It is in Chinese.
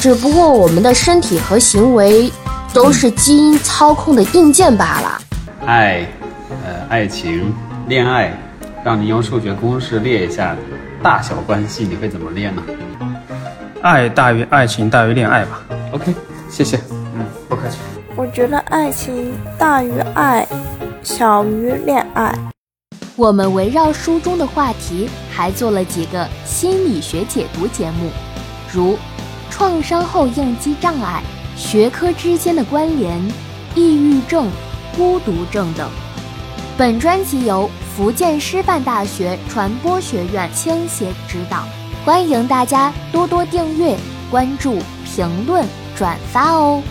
只不过我们的身体和行为都是基因操控的硬件罢了。爱，呃，爱情，恋爱，让你用数学公式列一下大小关系，你会怎么列呢？爱大于爱情大于恋爱吧。OK，谢谢。嗯，不客气。我觉得爱情大于爱，小于恋爱。我们围绕书中的话题，还做了几个心理学解读节目，如创伤后应激障碍、学科之间的关联、抑郁症、孤独症等。本专辑由福建师范大学传播学院倾斜指导，欢迎大家多多订阅、关注、评论、转发哦。